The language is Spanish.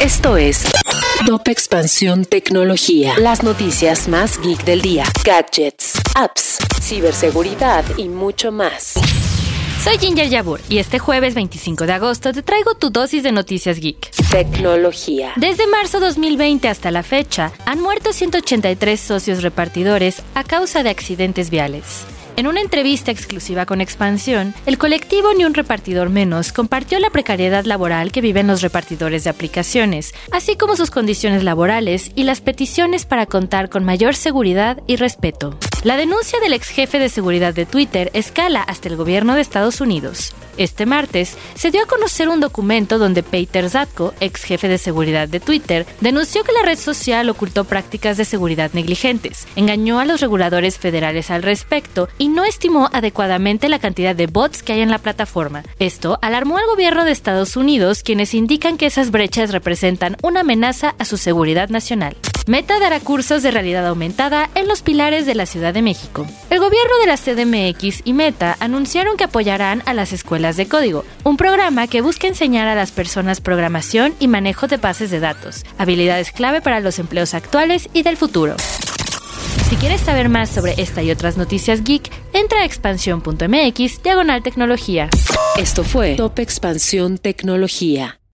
Esto es Top Expansión Tecnología. Las noticias más geek del día. Gadgets, apps, ciberseguridad y mucho más. Soy Ginger Yabur y este jueves 25 de agosto te traigo tu dosis de noticias geek. Tecnología. Desde marzo 2020 hasta la fecha, han muerto 183 socios repartidores a causa de accidentes viales. En una entrevista exclusiva con Expansión, el colectivo Ni un repartidor menos compartió la precariedad laboral que viven los repartidores de aplicaciones, así como sus condiciones laborales y las peticiones para contar con mayor seguridad y respeto. La denuncia del ex jefe de seguridad de Twitter escala hasta el gobierno de Estados Unidos. Este martes se dio a conocer un documento donde Peter Zatko, ex jefe de seguridad de Twitter, denunció que la red social ocultó prácticas de seguridad negligentes, engañó a los reguladores federales al respecto y no estimó adecuadamente la cantidad de bots que hay en la plataforma. Esto alarmó al gobierno de Estados Unidos, quienes indican que esas brechas representan una amenaza a su seguridad nacional. Meta dará cursos de realidad aumentada en los pilares de la Ciudad de México. El gobierno de la CDMX y Meta anunciaron que apoyarán a las escuelas de código, un programa que busca enseñar a las personas programación y manejo de bases de datos, habilidades clave para los empleos actuales y del futuro. Si quieres saber más sobre esta y otras noticias geek, entra a expansión.mx diagonal tecnología. Esto fue Top Expansión Tecnología.